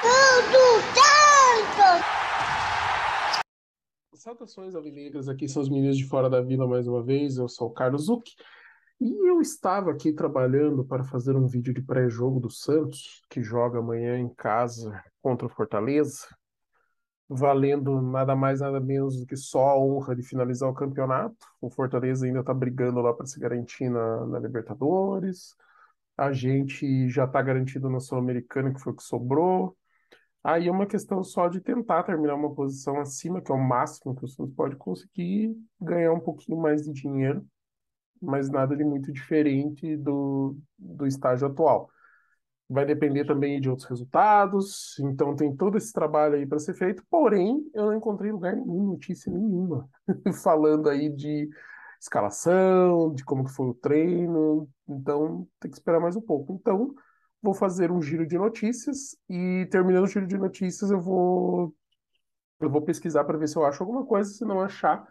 Tudo tanto! Saudações alvinegras, aqui são os meninos de Fora da Vila mais uma vez, eu sou o Carlos Zuc e eu estava aqui trabalhando para fazer um vídeo de pré-jogo do Santos, que joga amanhã em casa contra o Fortaleza, valendo nada mais nada menos do que só a honra de finalizar o campeonato. O Fortaleza ainda está brigando lá para se garantir na, na Libertadores, a gente já está garantido na Sul-Americana, que foi o que sobrou. Aí é uma questão só de tentar terminar uma posição acima, que é o máximo que o Santos pode conseguir, ganhar um pouquinho mais de dinheiro, mas nada de muito diferente do, do estágio atual. Vai depender também de outros resultados, então tem todo esse trabalho aí para ser feito, porém, eu não encontrei lugar nenhum, notícia nenhuma, falando aí de escalação, de como que foi o treino, então tem que esperar mais um pouco. Então, vou fazer um giro de notícias e terminando o giro de notícias eu vou eu vou pesquisar para ver se eu acho alguma coisa, se não achar,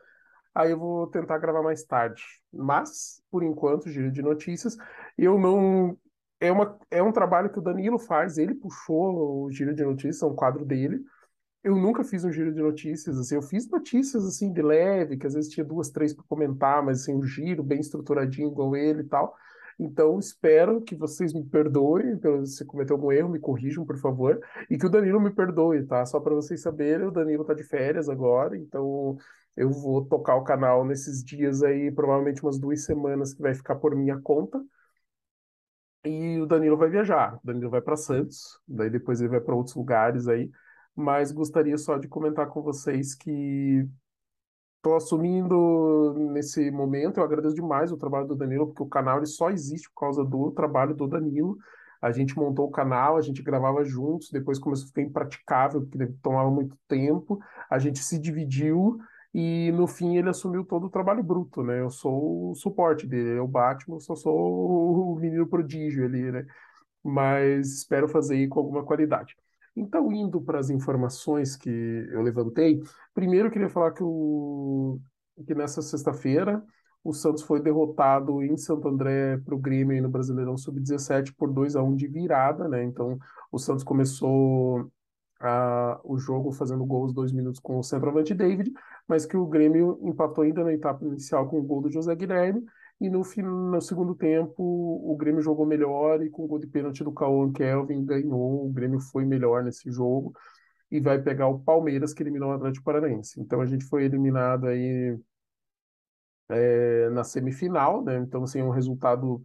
aí eu vou tentar gravar mais tarde. Mas, por enquanto, giro de notícias, eu não é uma é um trabalho que o Danilo faz, ele puxou o giro de notícias, é um quadro dele eu nunca fiz um giro de notícias, assim, eu fiz notícias, assim, de leve, que às vezes tinha duas, três para comentar, mas, assim, um giro bem estruturadinho igual ele e tal. Então, espero que vocês me perdoem se cometer algum erro, me corrijam, por favor, e que o Danilo me perdoe, tá? Só para vocês saberem, o Danilo tá de férias agora, então eu vou tocar o canal nesses dias aí, provavelmente umas duas semanas, que vai ficar por minha conta. E o Danilo vai viajar. O Danilo vai para Santos, daí depois ele vai para outros lugares aí mas gostaria só de comentar com vocês que estou assumindo nesse momento. Eu agradeço demais o trabalho do Danilo, porque o canal ele só existe por causa do trabalho do Danilo. A gente montou o canal, a gente gravava juntos, depois começou a ficar impraticável, porque tomava muito tempo. A gente se dividiu e no fim ele assumiu todo o trabalho bruto, né? Eu sou o suporte dele, é o Batman, eu só sou o menino prodígio ali, né? Mas espero fazer aí com alguma qualidade. Então, indo para as informações que eu levantei, primeiro eu queria falar que, o, que nessa sexta-feira o Santos foi derrotado em Santo André para o Grêmio no Brasileirão Sub-17 por 2 a 1 de virada, né? Então, o Santos começou a, o jogo fazendo gols dois minutos com o centroavante David, mas que o Grêmio empatou ainda na etapa inicial com o gol do José Guilherme e no, no segundo tempo, o Grêmio jogou melhor e com o gol de pênalti do Cauã Kelvin ganhou. O Grêmio foi melhor nesse jogo e vai pegar o Palmeiras, que eliminou o Atlético Paranaense. Então a gente foi eliminado aí é, na semifinal, né? Então, assim, é um resultado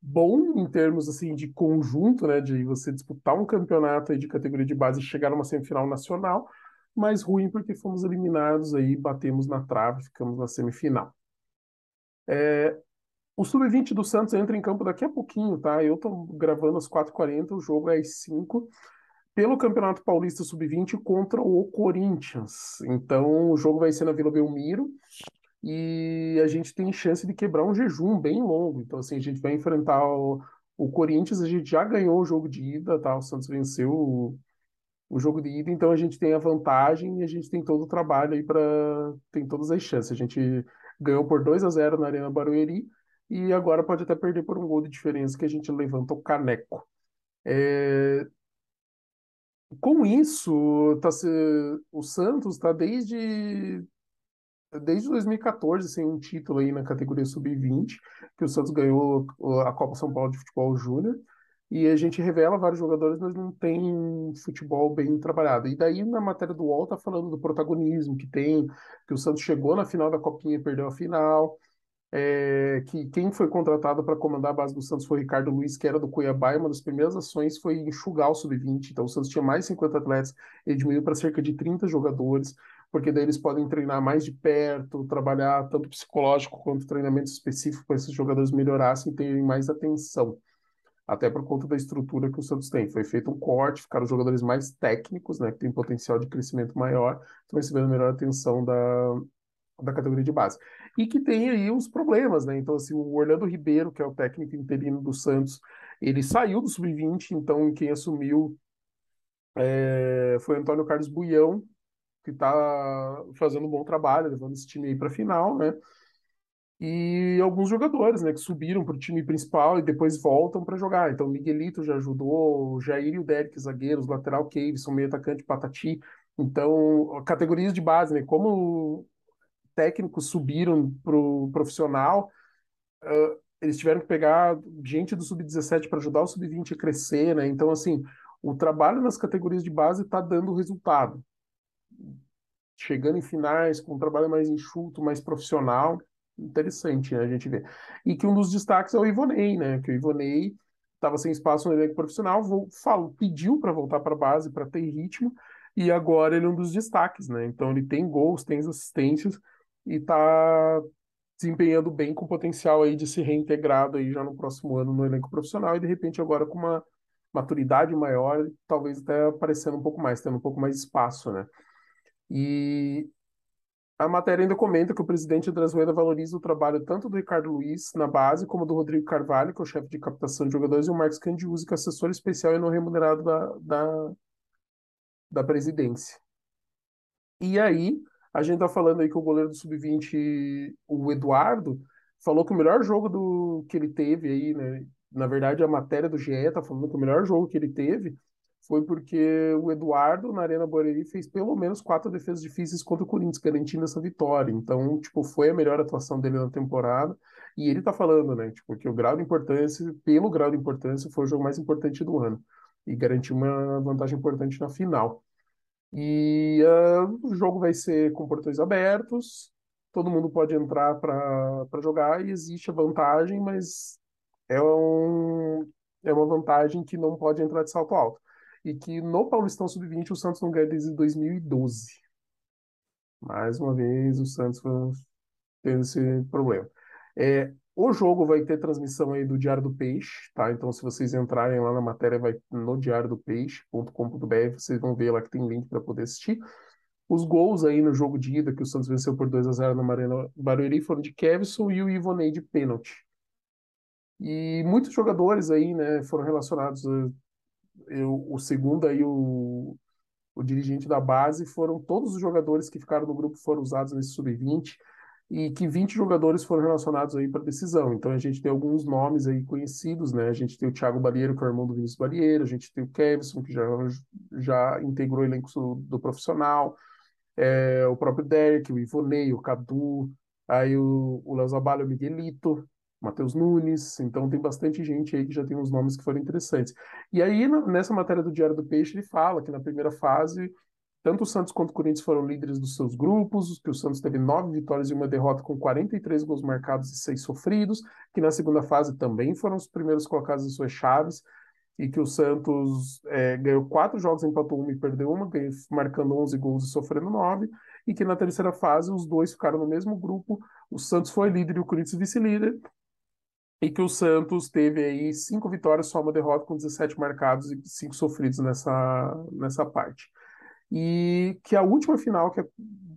bom em termos assim de conjunto, né? De você disputar um campeonato aí de categoria de base e chegar numa semifinal nacional, mas ruim porque fomos eliminados aí, batemos na trave, ficamos na semifinal. É, o Sub-20 do Santos entra em campo daqui a pouquinho, tá? Eu tô gravando às 4h40, o jogo é às 5 pelo Campeonato Paulista Sub-20 contra o Corinthians. Então, o jogo vai ser na Vila Belmiro e a gente tem chance de quebrar um jejum bem longo. Então, assim, a gente vai enfrentar o, o Corinthians, a gente já ganhou o jogo de ida, tá? O Santos venceu o, o jogo de ida, então a gente tem a vantagem e a gente tem todo o trabalho aí para tem todas as chances. A gente ganhou por 2 a 0 na Arena Barueri e agora pode até perder por um gol de diferença que a gente levanta o caneco. É... Com isso, tá se... o Santos está desde desde 2014 sem um título aí na categoria sub-20, que o Santos ganhou a Copa São Paulo de Futebol Júnior, e a gente revela vários jogadores, mas não tem futebol bem trabalhado. E daí na matéria do UOL tá falando do protagonismo que tem, que o Santos chegou na final da Copinha e perdeu a final, é, que quem foi contratado para comandar a base do Santos foi o Ricardo Luiz, que era do Cuiabá, e uma das primeiras ações foi enxugar o sub-20. Então o Santos tinha mais de 50 atletas, ele diminuiu para cerca de 30 jogadores, porque daí eles podem treinar mais de perto, trabalhar tanto psicológico quanto treinamento específico para esses jogadores melhorassem e terem mais atenção até por conta da estrutura que o Santos tem. Foi feito um corte, ficaram jogadores mais técnicos, né, que tem potencial de crescimento maior, estão recebendo melhor atenção da, da categoria de base. E que tem aí uns problemas, né? Então, assim, o Orlando Ribeiro, que é o técnico interino do Santos, ele saiu do sub-20, então quem assumiu é, foi Antônio Carlos Buião, que está fazendo um bom trabalho, levando esse time aí para a final, né? E alguns jogadores, né, que subiram para o time principal e depois voltam para jogar. Então, Miguelito já ajudou, Jair e o Derek, zagueiros, lateral Kevson, meio atacante Patati. Então, categorias de base, né, como técnicos subiram para o profissional, uh, eles tiveram que pegar gente do sub-17 para ajudar o sub-20 a crescer, né? Então, assim, o trabalho nas categorias de base está dando resultado. Chegando em finais, com um trabalho mais enxuto, mais profissional, interessante, né, a gente vê. E que um dos destaques é o Ivonei, né? Que o Ivonei estava sem espaço no elenco profissional, vou, falo, pediu para voltar para a base, para ter ritmo, e agora ele é um dos destaques, né? Então ele tem gols, tem assistências e está desempenhando bem com potencial aí de se reintegrado aí já no próximo ano no elenco profissional e de repente agora com uma maturidade maior, talvez até aparecendo um pouco mais, tendo um pouco mais espaço, né? E a matéria ainda comenta que o presidente Rueda valoriza o trabalho tanto do Ricardo Luiz na base, como do Rodrigo Carvalho, que é o chefe de captação de jogadores, e o Marcos Candiuzi, que é assessor especial e não remunerado da, da, da presidência. E aí, a gente tá falando aí que o goleiro do Sub-20, o Eduardo, falou que o melhor jogo do que ele teve aí, né? Na verdade, a matéria do GE tá falando que o melhor jogo que ele teve foi porque o Eduardo, na Arena Barueri, fez pelo menos quatro defesas difíceis contra o Corinthians, garantindo essa vitória. Então, tipo, foi a melhor atuação dele na temporada. E ele tá falando, né, tipo, que o grau de importância, pelo grau de importância, foi o jogo mais importante do ano. E garantiu uma vantagem importante na final. E uh, o jogo vai ser com portões abertos, todo mundo pode entrar para jogar e existe a vantagem, mas é, um, é uma vantagem que não pode entrar de salto alto e que no Paulistão Sub-20 o Santos não ganha desde 2012. Mais uma vez o Santos tendo esse problema. É, o jogo vai ter transmissão aí do Diário do Peixe, tá? Então, se vocês entrarem lá na matéria, vai no diário do peixe.com.br, vocês vão ver lá que tem link para poder assistir. Os gols aí no jogo de ida, que o Santos venceu por 2 a 0 na Marina Barueri, foram de Kevson e o Ivonei de pênalti. E muitos jogadores aí, né, foram relacionados eu, o segundo aí, o, o dirigente da base, foram todos os jogadores que ficaram no grupo foram usados nesse sub-20 e que 20 jogadores foram relacionados aí para decisão. Então a gente tem alguns nomes aí conhecidos, né? A gente tem o Thiago Balieiro, que é o irmão do Vinícius Balieiro, a gente tem o Kevson, que já, já integrou o elenco do, profissional, é, o próprio Derek, o Ivonei, o Cadu, aí o, o Léo Zaballo, o Miguelito, Matheus Nunes, então tem bastante gente aí que já tem uns nomes que foram interessantes. E aí, nessa matéria do Diário do Peixe, ele fala que na primeira fase, tanto o Santos quanto o Corinthians foram líderes dos seus grupos, que o Santos teve nove vitórias e uma derrota com 43 gols marcados e seis sofridos, que na segunda fase também foram os primeiros colocados em suas chaves, e que o Santos é, ganhou quatro jogos, empatou uma e perdeu uma, marcando 11 gols e sofrendo nove, e que na terceira fase os dois ficaram no mesmo grupo, o Santos foi líder e o Corinthians vice-líder, e que o Santos teve aí cinco vitórias, só uma derrota, com 17 marcados e cinco sofridos nessa, nessa parte. E que a última final que, a,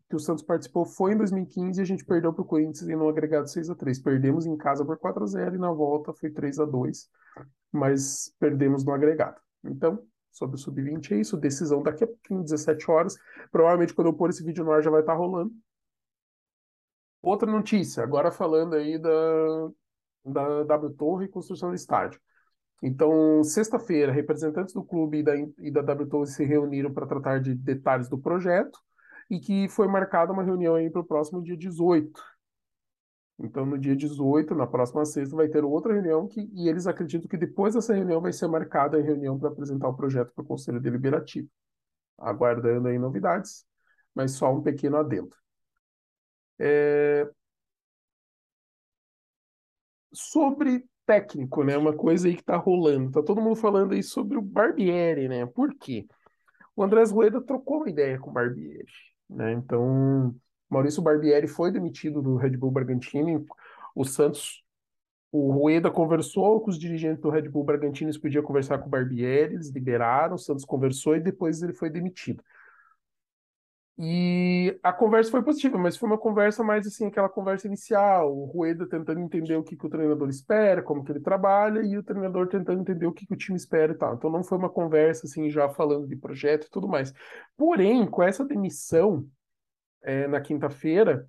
que o Santos participou foi em 2015 e a gente perdeu para o Corinthians no agregado 6 a 3 Perdemos em casa por 4 a 0 e na volta foi 3 a 2 mas perdemos no agregado. Então, sobre o Sub-20 é isso. Decisão daqui a 15, 17 horas. Provavelmente quando eu pôr esse vídeo no ar já vai estar rolando. Outra notícia, agora falando aí da, da W Torre e construção do estádio. Então, sexta-feira, representantes do clube e da, e da W Torre se reuniram para tratar de detalhes do projeto e que foi marcada uma reunião aí para o próximo dia 18. Então, no dia 18, na próxima sexta, vai ter outra reunião que, e eles acreditam que depois dessa reunião vai ser marcada a reunião para apresentar o projeto para o Conselho Deliberativo. Aguardando aí novidades, mas só um pequeno adendo. É, sobre técnico, né? Uma coisa aí que tá rolando. Tá todo mundo falando aí sobre o Barbieri, né? Por quê? O Andrés Rueda trocou uma ideia com o Barbieri, né? Então, Maurício Barbieri foi demitido do Red Bull Bragantino. O Santos, o Rueda conversou com os dirigentes do Red Bull Bragantino, eles podiam conversar com o Barbieri, eles liberaram, o Santos conversou e depois ele foi demitido. E a conversa foi positiva, mas foi uma conversa mais assim, aquela conversa inicial, o Rueda tentando entender o que, que o treinador espera, como que ele trabalha, e o treinador tentando entender o que, que o time espera e tal. Então não foi uma conversa assim, já falando de projeto e tudo mais. Porém, com essa demissão é, na quinta-feira,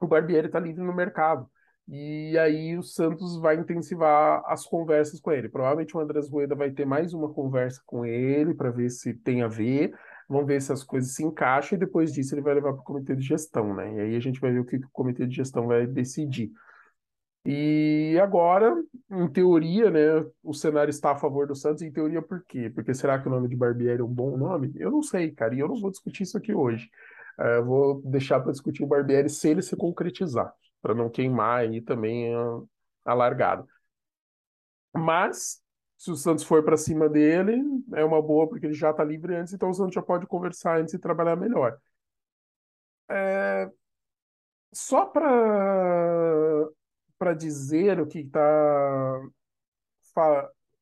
o Barbieri está livre no mercado. E aí o Santos vai intensivar as conversas com ele. Provavelmente o Andrés Rueda vai ter mais uma conversa com ele para ver se tem a ver. Vamos ver se as coisas se encaixam e depois disso ele vai levar para o comitê de gestão, né? E aí a gente vai ver o que o comitê de gestão vai decidir. E agora, em teoria, né, o cenário está a favor do Santos. Em teoria, por quê? Porque será que o nome de Barbieri é um bom nome? Eu não sei, cara, e eu não vou discutir isso aqui hoje. Uh, eu vou deixar para discutir o Barbieri se ele se concretizar, para não queimar aí também a largada. Mas, se o Santos for para cima dele, é uma boa, porque ele já está livre antes, então o Santos já pode conversar antes e trabalhar melhor. É... Só para para dizer o que está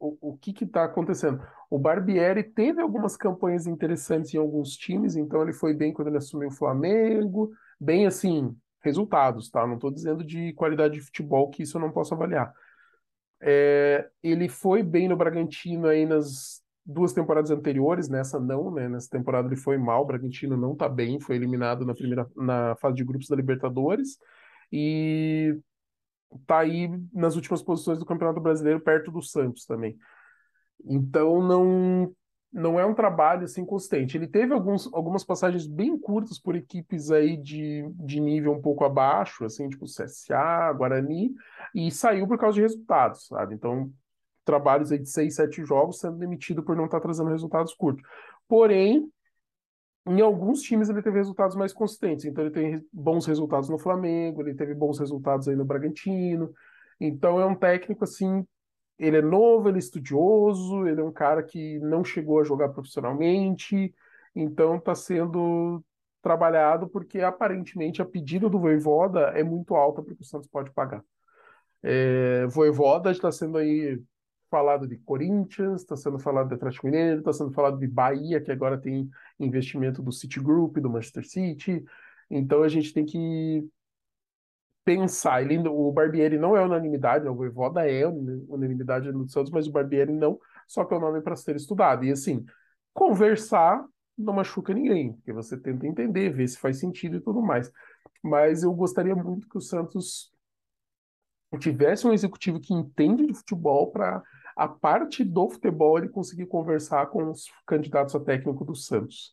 o, o que está acontecendo. O Barbieri teve algumas campanhas interessantes em alguns times, então ele foi bem quando ele assumiu o Flamengo, bem assim, resultados, tá? Não estou dizendo de qualidade de futebol, que isso eu não posso avaliar. É, ele foi bem no Bragantino aí nas duas temporadas anteriores, nessa não, né? Nessa temporada ele foi mal, o Bragantino não tá bem, foi eliminado na primeira na fase de grupos da Libertadores. E tá aí nas últimas posições do Campeonato Brasileiro, perto do Santos também. Então não não é um trabalho assim constante. Ele teve alguns, algumas passagens bem curtas por equipes aí de, de nível um pouco abaixo, assim, tipo CSA, Guarani, e saiu por causa de resultados, sabe? Então, trabalhos aí de seis, sete jogos sendo demitido por não estar trazendo resultados curtos. Porém, em alguns times ele teve resultados mais consistentes. Então ele tem bons resultados no Flamengo, ele teve bons resultados aí no Bragantino. Então é um técnico assim, ele é novo, ele é estudioso, ele é um cara que não chegou a jogar profissionalmente, então está sendo trabalhado porque aparentemente a pedida do Voivoda é muito alta para que o Santos pode pagar. É, Voivoda está sendo aí falado de Corinthians, está sendo falado de Atlético Mineiro, está sendo falado de Bahia, que agora tem investimento do Citigroup, do Manchester City. Então a gente tem que pensar. Ele, o Barbieri não é unanimidade, o Voivoda é unanimidade no Santos, mas o Barbieri não, só que é o nome para ser estudado. E assim, conversar não machuca ninguém, porque você tenta entender, ver se faz sentido e tudo mais. Mas eu gostaria muito que o Santos tivesse um executivo que entende de futebol para a parte do futebol ele conseguir conversar com os candidatos a técnico do Santos.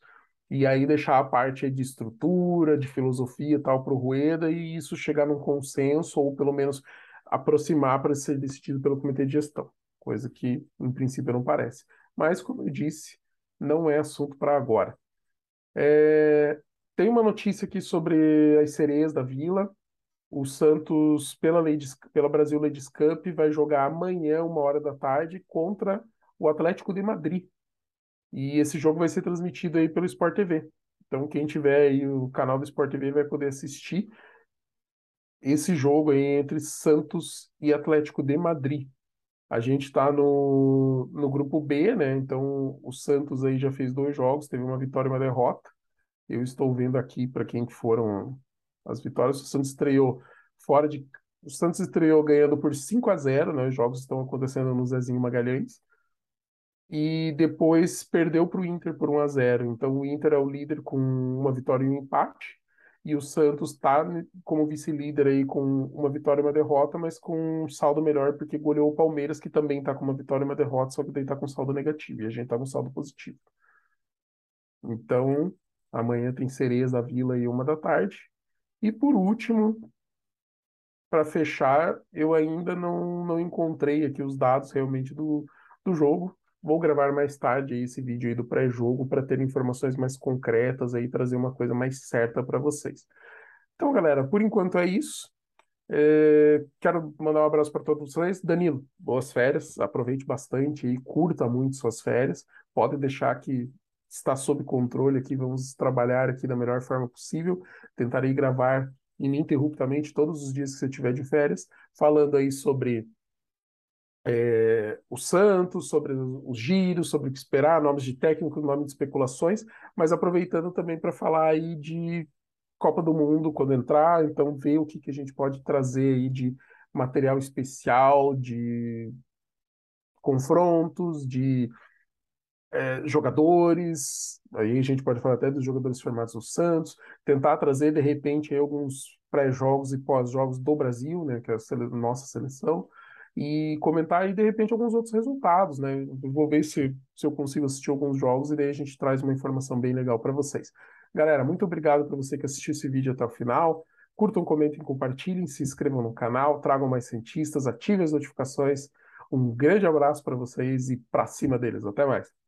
E aí deixar a parte de estrutura, de filosofia e tal para o Rueda e isso chegar num consenso ou pelo menos aproximar para ser decidido pelo comitê de gestão, coisa que em princípio não parece. Mas, como eu disse, não é assunto para agora. É... Tem uma notícia aqui sobre as sereias da Vila o Santos, pela, Ladies, pela Brasil Ladies Cup, vai jogar amanhã, uma hora da tarde, contra o Atlético de Madrid. E esse jogo vai ser transmitido aí pelo Sport TV. Então, quem tiver aí o canal do Sport TV vai poder assistir esse jogo aí entre Santos e Atlético de Madrid. A gente está no, no grupo B, né? Então, o Santos aí já fez dois jogos, teve uma vitória e uma derrota. Eu estou vendo aqui para quem foram as vitórias. O Santos estreou fora de. O Santos estreou ganhando por 5 a 0 né? Os jogos estão acontecendo no Zezinho Magalhães. E depois perdeu para o Inter por 1 a 0 Então o Inter é o líder com uma vitória e um empate. E o Santos está como vice-líder aí com uma vitória e uma derrota, mas com um saldo melhor, porque goleou o Palmeiras, que também está com uma vitória e uma derrota, só que daí está com saldo negativo. E a gente está com saldo positivo. Então, amanhã tem da Vila aí uma da tarde. E por último, para fechar, eu ainda não, não encontrei aqui os dados realmente do, do jogo. Vou gravar mais tarde esse vídeo aí do pré-jogo para ter informações mais concretas aí, trazer uma coisa mais certa para vocês. Então, galera, por enquanto é isso. É, quero mandar um abraço para todos vocês. Danilo, boas férias, aproveite bastante e curta muito suas férias. Pode deixar que está sob controle aqui, vamos trabalhar aqui da melhor forma possível. Tentarei gravar ininterruptamente todos os dias que você tiver de férias, falando aí sobre é, o Santos, sobre os giros, sobre o que esperar, nomes de técnico, nomes de especulações, mas aproveitando também para falar aí de Copa do Mundo quando entrar, então ver o que, que a gente pode trazer aí de material especial, de confrontos, de é, jogadores, aí a gente pode falar até dos jogadores formados no Santos, tentar trazer de repente alguns pré-jogos e pós-jogos do Brasil, né, que é a sele nossa seleção, e comentar aí de repente alguns outros resultados, né? Vou ver se, se eu consigo assistir alguns jogos e daí a gente traz uma informação bem legal para vocês. Galera, muito obrigado para você que assistiu esse vídeo até o final. Curtam, comentem, compartilhem, se inscrevam no canal, tragam mais cientistas, ativem as notificações. Um grande abraço para vocês e para cima deles. Até mais.